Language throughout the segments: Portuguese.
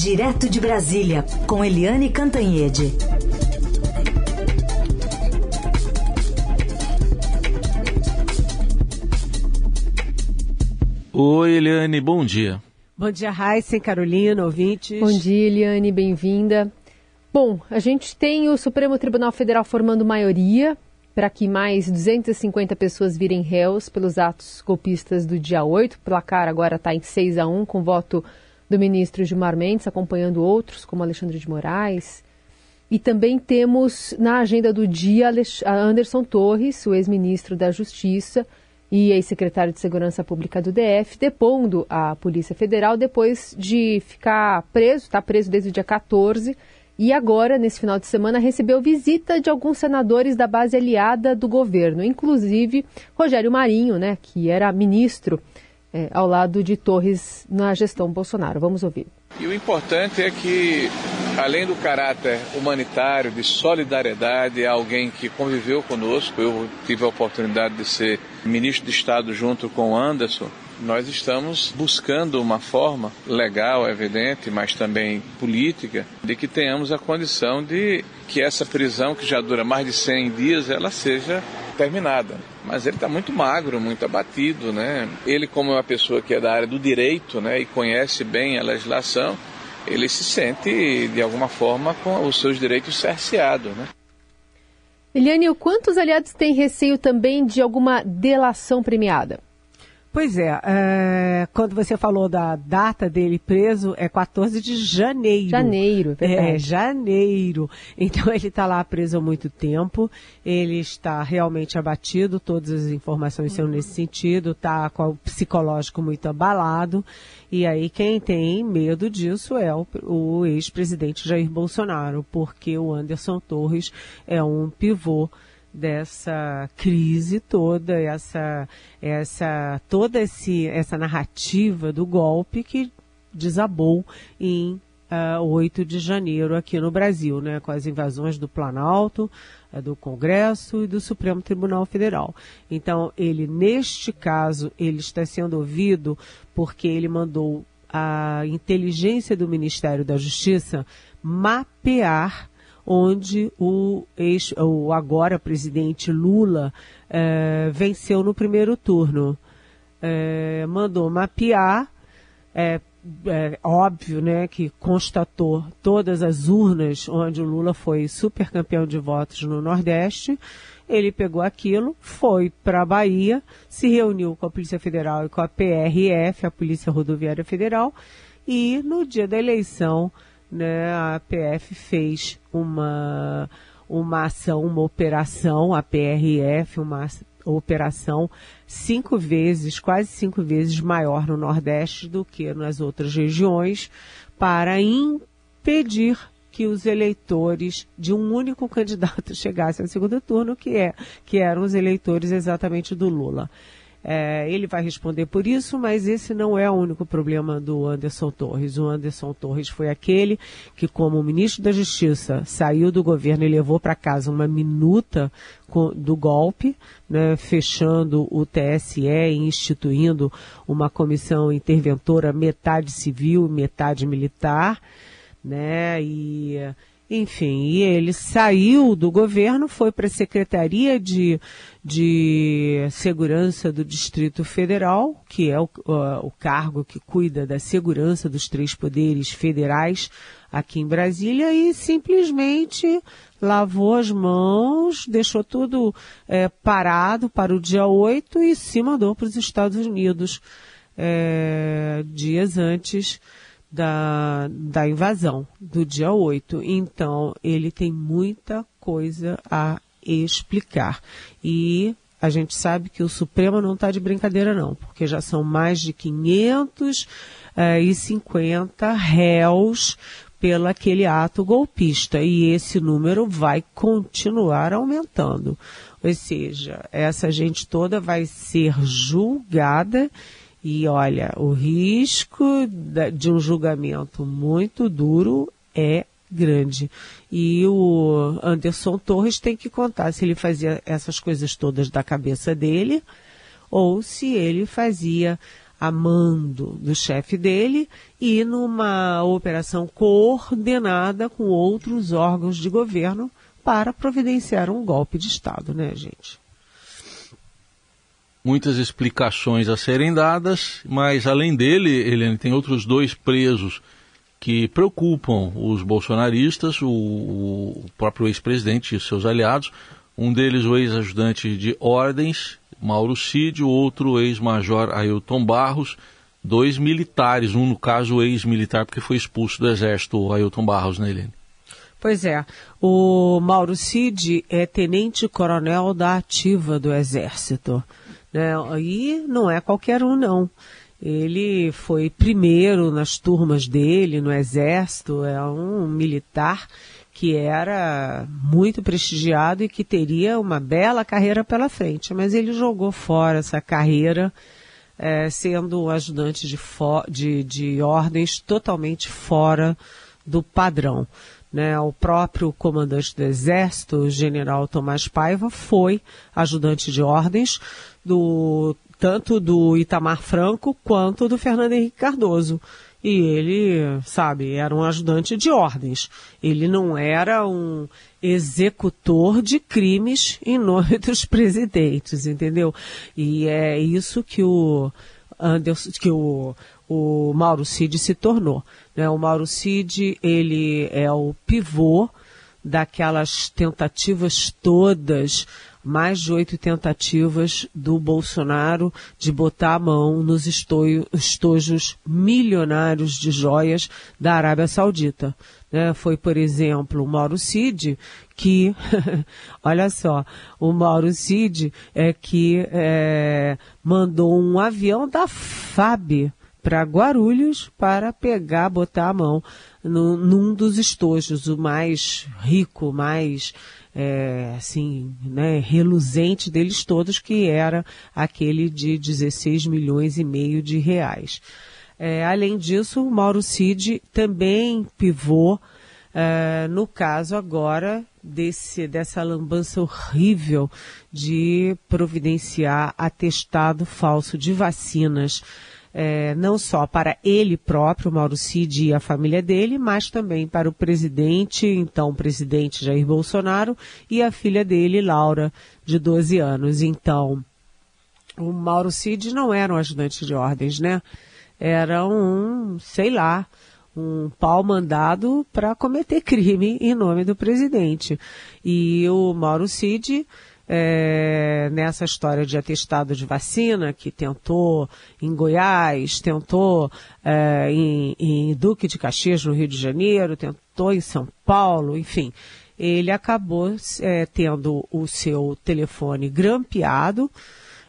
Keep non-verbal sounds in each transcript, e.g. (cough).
Direto de Brasília, com Eliane Cantanhede. Oi, Eliane, bom dia. Bom dia, Raíssa, Carolina, ouvintes. Bom dia, Eliane, bem-vinda. Bom, a gente tem o Supremo Tribunal Federal formando maioria para que mais 250 pessoas virem réus pelos atos golpistas do dia 8. O placar agora está em 6 a 1, com voto do ministro Gilmar Mendes, acompanhando outros, como Alexandre de Moraes. E também temos na agenda do dia Anderson Torres, o ex-ministro da Justiça e ex-secretário de Segurança Pública do DF, depondo à Polícia Federal depois de ficar preso, está preso desde o dia 14 e agora, nesse final de semana, recebeu visita de alguns senadores da base aliada do governo, inclusive Rogério Marinho, né, que era ministro é, ao lado de Torres na gestão Bolsonaro. Vamos ouvir. E o importante é que, além do caráter humanitário, de solidariedade, alguém que conviveu conosco. Eu tive a oportunidade de ser ministro de Estado junto com Anderson nós estamos buscando uma forma legal, evidente, mas também política, de que tenhamos a condição de que essa prisão, que já dura mais de 100 dias, ela seja terminada. Mas ele está muito magro, muito abatido, né? Ele, como é uma pessoa que é da área do direito, né, e conhece bem a legislação, ele se sente, de alguma forma, com os seus direitos cerceados, né? Eliane, quantos aliados têm receio também de alguma delação premiada? Pois é, é, quando você falou da data dele preso, é 14 de janeiro. Janeiro, é verdade. É, janeiro. (laughs) Então ele está lá preso há muito tempo, ele está realmente abatido, todas as informações são nesse sentido, está com o psicológico muito abalado, e aí quem tem medo disso é o, o ex-presidente Jair Bolsonaro, porque o Anderson Torres é um pivô dessa crise toda, essa, essa toda esse, essa narrativa do golpe que desabou em uh, ah, 8 de janeiro aqui no Brasil, né, com as invasões do Planalto, uh, do Congresso e do Supremo Tribunal Federal. Então, ele, neste caso, ele está sendo ouvido porque ele mandou a inteligência do Ministério da Justiça mapear onde o, ex, o agora presidente Lula é, venceu no primeiro turno. É, mandou mapear, é, é, óbvio, né, que constatou todas as urnas onde o Lula foi super campeão de votos no Nordeste. Ele pegou aquilo, foi para a Bahia, se reuniu com a Polícia Federal e com a PRF, a Polícia Rodoviária Federal, e no dia da eleição né, a PF fez uma, uma ação, uma operação, a PRF, uma operação cinco vezes, quase cinco vezes maior no Nordeste do que nas outras regiões, para impedir que os eleitores de um único candidato (laughs) chegassem ao segundo turno, que é que eram os eleitores exatamente do Lula. É, ele vai responder por isso, mas esse não é o único problema do Anderson Torres. O Anderson Torres foi aquele que, como ministro da Justiça, saiu do governo e levou para casa uma minuta do golpe, né, fechando o TSE e instituindo uma comissão interventora metade civil, metade militar, né, e enfim, e ele saiu do governo, foi para a Secretaria de, de Segurança do Distrito Federal, que é o, uh, o cargo que cuida da segurança dos três poderes federais aqui em Brasília, e simplesmente lavou as mãos, deixou tudo é, parado para o dia 8 e se mandou para os Estados Unidos é, dias antes da, da invasão do dia 8. Então, ele tem muita coisa a explicar. E a gente sabe que o Supremo não está de brincadeira, não, porque já são mais de 550 eh, réus pelo aquele ato golpista e esse número vai continuar aumentando. Ou seja, essa gente toda vai ser julgada e olha, o risco de um julgamento muito duro é grande. E o Anderson Torres tem que contar se ele fazia essas coisas todas da cabeça dele ou se ele fazia a mando do chefe dele e numa operação coordenada com outros órgãos de governo para providenciar um golpe de Estado, né, gente? Muitas explicações a serem dadas, mas além dele, Helene, tem outros dois presos que preocupam os bolsonaristas, o, o próprio ex-presidente e seus aliados. Um deles, o ex-ajudante de ordens, Mauro Cid, o outro, ex-major Ailton Barros. Dois militares, um no caso ex-militar, porque foi expulso do exército, Ailton Barros, né, Helene? Pois é, o Mauro Cid é tenente-coronel da ativa do Exército. Né? E não é qualquer um, não. Ele foi primeiro nas turmas dele, no Exército, é um militar que era muito prestigiado e que teria uma bela carreira pela frente, mas ele jogou fora essa carreira, é, sendo ajudante de, de, de ordens totalmente fora do padrão. Né, o próprio comandante do Exército, o general Tomás Paiva, foi ajudante de ordens do tanto do Itamar Franco quanto do Fernando Henrique Cardoso. E ele, sabe, era um ajudante de ordens. Ele não era um executor de crimes em nome (laughs) dos presidentes, entendeu? E é isso que o Anderson, que o, o Mauro Cid se tornou. Né? O Mauro Cid, ele é o pivô daquelas tentativas todas mais de oito tentativas do Bolsonaro de botar a mão nos estojos milionários de joias da Arábia Saudita. Né? Foi, por exemplo, o Mauro Cid que, (laughs) olha só, o Mauro Cid é que é, mandou um avião da FAB para Guarulhos para pegar, botar a mão no, num dos estojos, o mais rico, mais é, assim, né, reluzente deles todos, que era aquele de 16 milhões e meio de reais. É, além disso, o Mauro Cid também pivô é, no caso agora desse, dessa lambança horrível de providenciar atestado falso de vacinas é, não só para ele próprio, Mauro Cid e a família dele, mas também para o presidente, então presidente Jair Bolsonaro, e a filha dele, Laura, de 12 anos. Então, o Mauro Cid não era um ajudante de ordens, né? Era um, sei lá, um pau mandado para cometer crime em nome do presidente. E o Mauro Cid é, nessa história de atestado de vacina, que tentou em Goiás, tentou é, em, em Duque de Caxias, no Rio de Janeiro, tentou em São Paulo, enfim. Ele acabou é, tendo o seu telefone grampeado,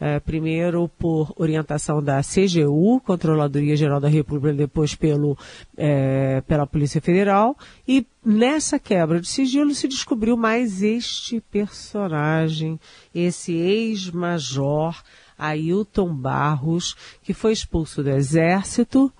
é, primeiro por orientação da CGU, Controladoria Geral da República, depois pelo, é, pela Polícia Federal, e nessa quebra de sigilo se descobriu mais este personagem, esse ex-major Ailton Barros, que foi expulso do Exército,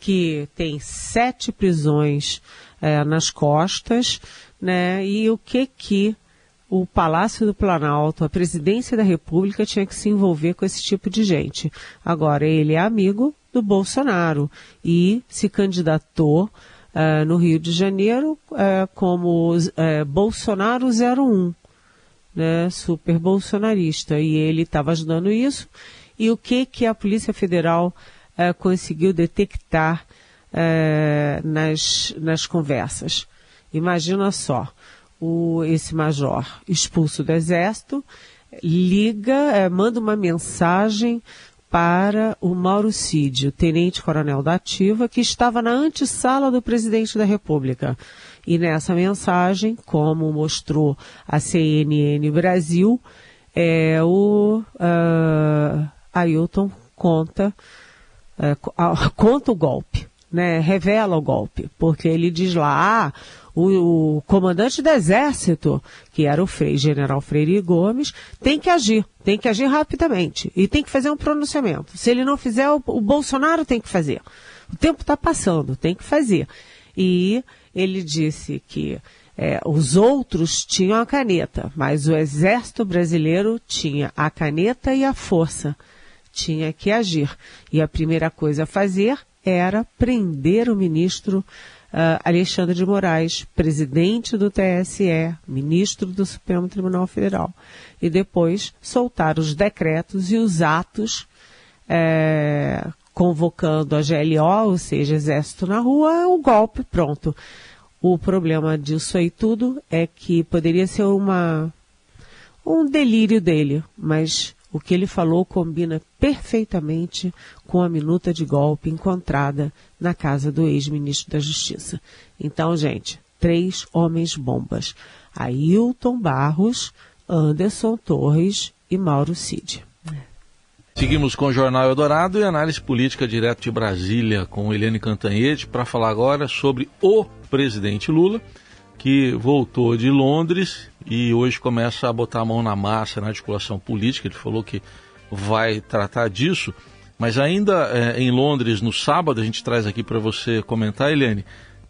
que tem sete prisões é, nas costas, né? E o que que o Palácio do Planalto, a presidência da República tinha que se envolver com esse tipo de gente. Agora, ele é amigo do Bolsonaro e se candidatou uh, no Rio de Janeiro uh, como uh, Bolsonaro 01, né, super bolsonarista, e ele estava ajudando isso. E o que, que a Polícia Federal conseguiu detectar nas, nas conversas? Imagina só o, esse major expulso do exército liga, é, manda uma mensagem para o Mauro Cid, o tenente-coronel da Ativa, que estava na antessala do presidente da República. E nessa mensagem, como mostrou a CNN Brasil, é, o uh, Ailton conta, uh, conta o golpe, né, revela o golpe, porque ele diz lá, ah, o, o, comandante do exército, que era o Frei, general Freire Gomes, tem que agir, tem que agir rapidamente e tem que fazer um pronunciamento. Se ele não fizer, o, o Bolsonaro tem que fazer. O tempo está passando, tem que fazer. E ele disse que é, os outros tinham a caneta, mas o exército brasileiro tinha a caneta e a força tinha que agir. E a primeira coisa a fazer era prender o ministro uh, Alexandre de Moraes, presidente do TSE, ministro do Supremo Tribunal Federal. E depois soltar os decretos e os atos é, convocando a GLO, ou seja, exército na rua, o golpe pronto. O problema disso aí tudo é que poderia ser uma um delírio dele, mas o que ele falou combina perfeitamente com a minuta de golpe encontrada na casa do ex-ministro da Justiça. Então, gente, três homens bombas: Ailton Barros, Anderson Torres e Mauro Cid. Seguimos com o Jornal Eldorado e análise política direto de Brasília com Eliane Cantanhede para falar agora sobre o presidente Lula, que voltou de Londres e hoje começa a botar a mão na massa na articulação política. Ele falou que vai tratar disso, mas ainda é, em Londres, no sábado, a gente traz aqui para você comentar, Eliane.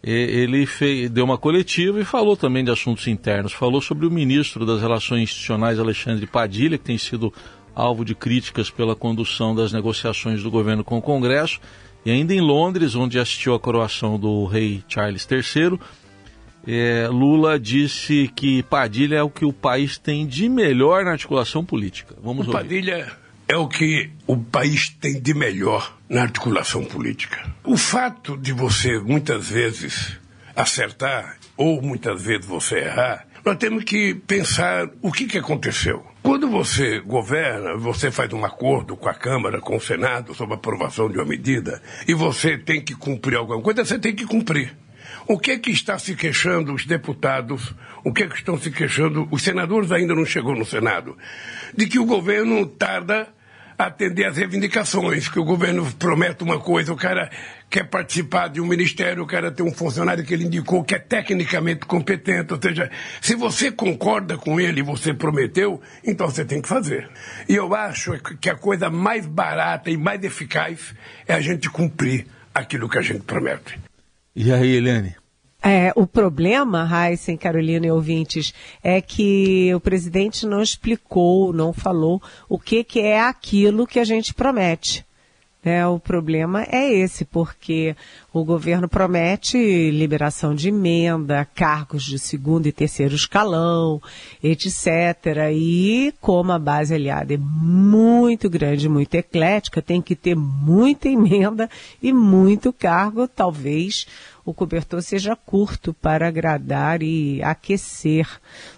Ele fez, deu uma coletiva e falou também de assuntos internos. Falou sobre o ministro das Relações Institucionais, Alexandre Padilha, que tem sido alvo de críticas pela condução das negociações do governo com o Congresso. E ainda em Londres, onde assistiu à coroação do rei Charles III, é, Lula disse que Padilha é o que o país tem de melhor na articulação política. Vamos o ouvir. Padilha é o que o país tem de melhor na articulação política. O fato de você muitas vezes acertar ou muitas vezes você errar, nós temos que pensar o que, que aconteceu. Quando você governa, você faz um acordo com a Câmara, com o Senado, sobre a aprovação de uma medida, e você tem que cumprir alguma coisa, você tem que cumprir. O que é que está se queixando os deputados? O que é que estão se queixando? Os senadores ainda não chegou no Senado. De que o governo tarda atender às reivindicações, que o governo promete uma coisa, o cara quer participar de um ministério, o cara tem um funcionário que ele indicou que é tecnicamente competente, ou seja, se você concorda com ele, você prometeu, então você tem que fazer. E eu acho que a coisa mais barata e mais eficaz é a gente cumprir aquilo que a gente promete. E aí, Helene? É, o problema, Heisen, Carolina e ouvintes, é que o presidente não explicou, não falou o que, que é aquilo que a gente promete. É, o problema é esse, porque o governo promete liberação de emenda, cargos de segundo e terceiro escalão, etc. E como a base aliada é muito grande, muito eclética, tem que ter muita emenda e muito cargo, talvez o cobertor seja curto para agradar e aquecer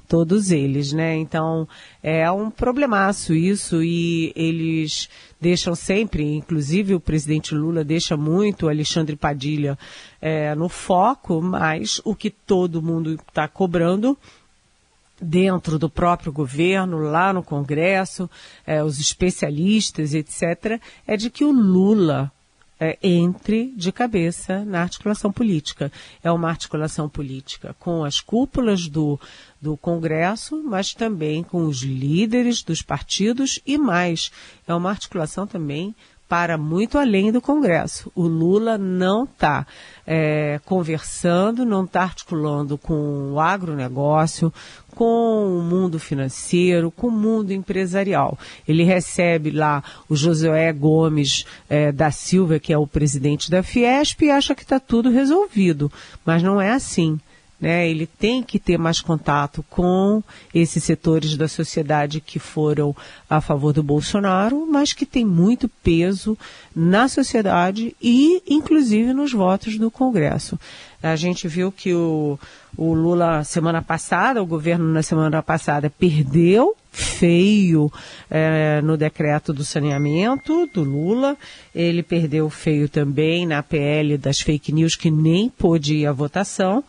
todos eles, né? Então é um problemaço isso e eles deixam sempre, inclusive o presidente Lula deixa muito o Alexandre Padilha é, no foco, mas o que todo mundo está cobrando dentro do próprio governo, lá no Congresso, é, os especialistas, etc., é de que o Lula é, entre de cabeça na articulação política. É uma articulação política com as cúpulas do, do Congresso, mas também com os líderes dos partidos e mais. É uma articulação também para muito além do Congresso. O Lula não está é, conversando, não está articulando com o agronegócio, com o mundo financeiro, com o mundo empresarial. Ele recebe lá o Josué Gomes é, da Silva, que é o presidente da Fiesp, e acha que está tudo resolvido. Mas não é assim. Né, ele tem que ter mais contato com esses setores da sociedade que foram a favor do Bolsonaro, mas que tem muito peso na sociedade e, inclusive, nos votos do Congresso. A gente viu que o, o Lula, semana passada, o governo na semana passada, perdeu feio é, no decreto do saneamento do Lula. Ele perdeu feio também na PL das fake news, que nem pôde ir à votação.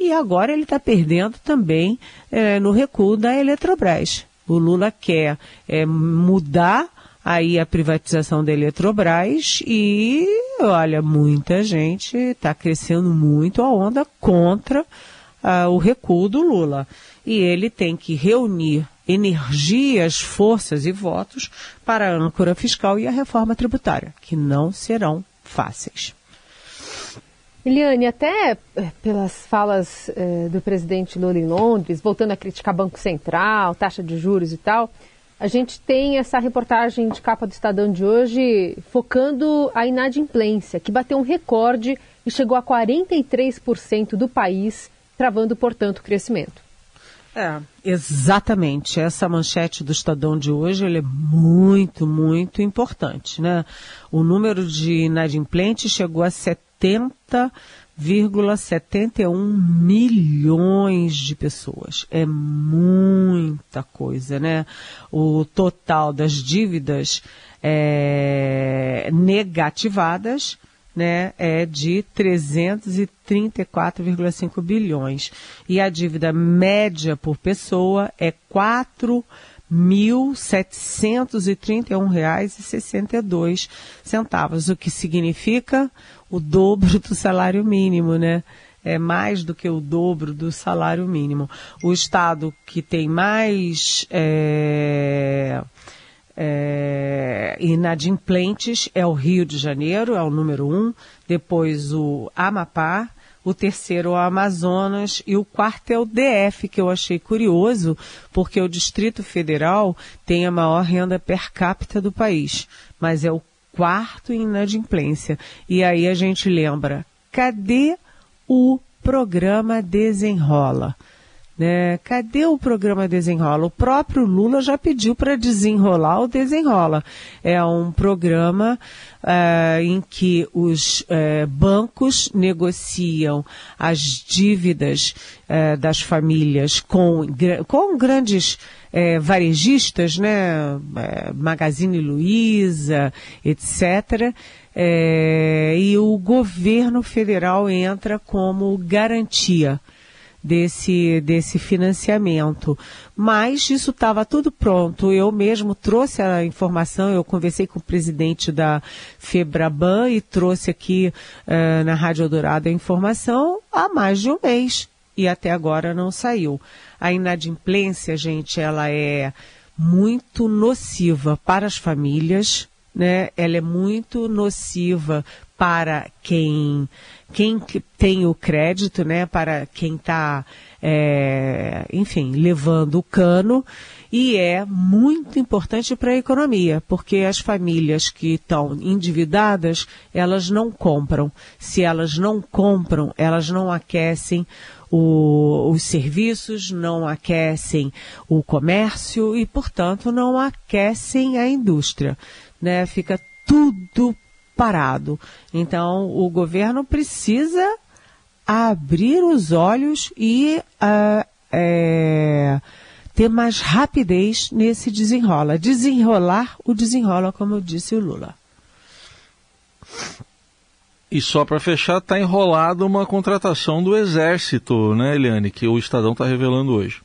E agora ele está perdendo também é, no recuo da Eletrobras. O Lula quer é, mudar aí a privatização da Eletrobras e, olha, muita gente está crescendo muito a onda contra uh, o recuo do Lula. E ele tem que reunir energias, forças e votos para a âncora fiscal e a reforma tributária, que não serão fáceis. Eliane, até eh, pelas falas eh, do presidente Lula em Londres, voltando a criticar Banco Central, taxa de juros e tal, A gente tem essa reportagem de capa do Estadão de hoje focando a inadimplência, que bateu um recorde e chegou a 43% do país, travando, portanto, o crescimento. É, exatamente. Essa manchete do Estadão de hoje é muito, muito importante. Né? O número de inadimplentes chegou a 70 1,71 milhões de pessoas. É muita coisa, né? O total das dívidas é, negativadas né, é de 334,5 bilhões. E a dívida média por pessoa é 4 R$ 1.731,62, o que significa o dobro do salário mínimo, né? É mais do que o dobro do salário mínimo. O estado que tem mais é, é, inadimplentes é o Rio de Janeiro, é o número um, depois o Amapá, o terceiro é o Amazonas e o quarto é o DF, que eu achei curioso, porque o Distrito Federal tem a maior renda per capita do país, mas é o quarto em inadimplência. E aí a gente lembra, cadê o programa Desenrola? Né? Cadê o programa Desenrola? O próprio Lula já pediu para desenrolar o Desenrola. É um programa uh, em que os uh, bancos negociam as dívidas uh, das famílias com, com grandes varejistas, né? Magazine Luiza, etc. e o governo federal entra como garantia desse, desse financiamento. Mas isso estava tudo pronto. Eu mesmo trouxe a informação, eu conversei com o presidente da Febraban e trouxe aqui uh, na Rádio Dourado a informação há mais de um mês. E até agora não saiu. A inadimplência, gente, ela é muito nociva para as famílias, né? Ela é muito nociva para quem quem tem o crédito, né, para quem está, é, enfim, levando o cano, e é muito importante para a economia, porque as famílias que estão endividadas, elas não compram. Se elas não compram, elas não aquecem o, os serviços, não aquecem o comércio e, portanto, não aquecem a indústria. Né? Fica tudo parado. Então, o governo precisa abrir os olhos e uh, é, ter mais rapidez nesse desenrola. Desenrolar o desenrola, como disse o Lula. E só para fechar, está enrolado uma contratação do Exército, né, Eliane, que o Estadão está revelando hoje.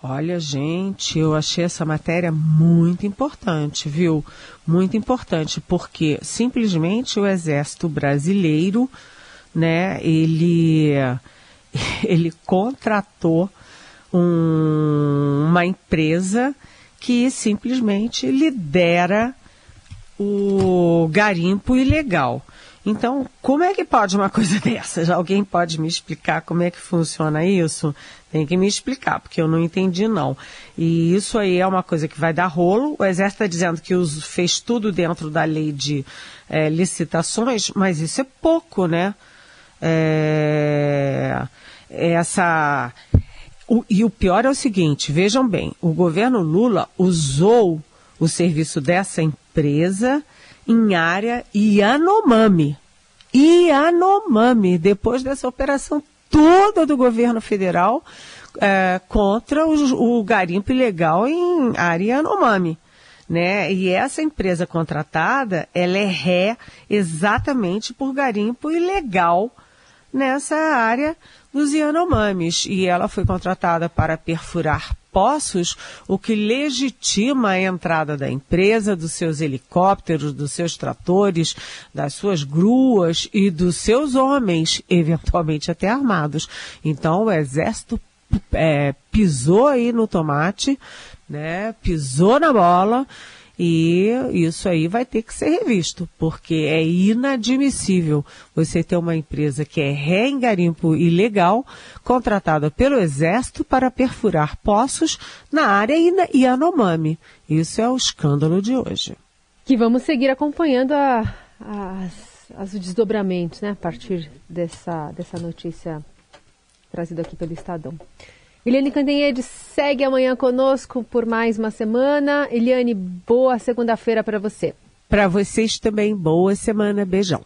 Olha, gente, eu achei essa matéria muito importante, viu? Muito importante, porque simplesmente o Exército Brasileiro, né, ele, (laughs) ele contratou um, uma empresa que simplesmente lidera o garimpo ilegal. Então, como é que pode uma (laughs) coisa dessa? Alguém pode me explicar como é que funciona isso? Tem que me explicar, porque eu não entendi não. E isso aí é uma coisa que vai dar rolo. O Exército está dizendo que os, fez tudo dentro da lei de é, licitações, mas isso é pouco, né? É, essa o, e o pior é o seguinte, vejam bem, o governo Lula usou o serviço dessa empresa em área Yanomami. Yanomami, depois dessa operação toda do governo federal é, contra o, o, garimpo ilegal em área Yanomami. Né? E essa empresa contratada, ela é ré exatamente por garimpo ilegal nessa área dos Yanomamis. E ela foi contratada para perfurar poços, o que legitima a entrada da empresa, dos seus helicópteros, dos seus tratores, das suas gruas e dos seus homens, (laughs) eventualmente até armados. Então o exército é, pisou aí no tomate, né, pisou na bola E isso aí vai ter que ser revisto, porque é inadmissível você ter uma empresa que é ré em garimpo ilegal, contratada pelo Exército para perfurar poços na área Yanomami. Isso é o escândalo de hoje. Que vamos seguir acompanhando a, as, as desdobramentos, né, a partir dessa, dessa notícia trazida aqui pelo Estadão. Eliane Cantanhede segue amanhã conosco por mais uma semana. Eliane, boa segunda-feira para você. Para vocês também, boa semana. Beijão.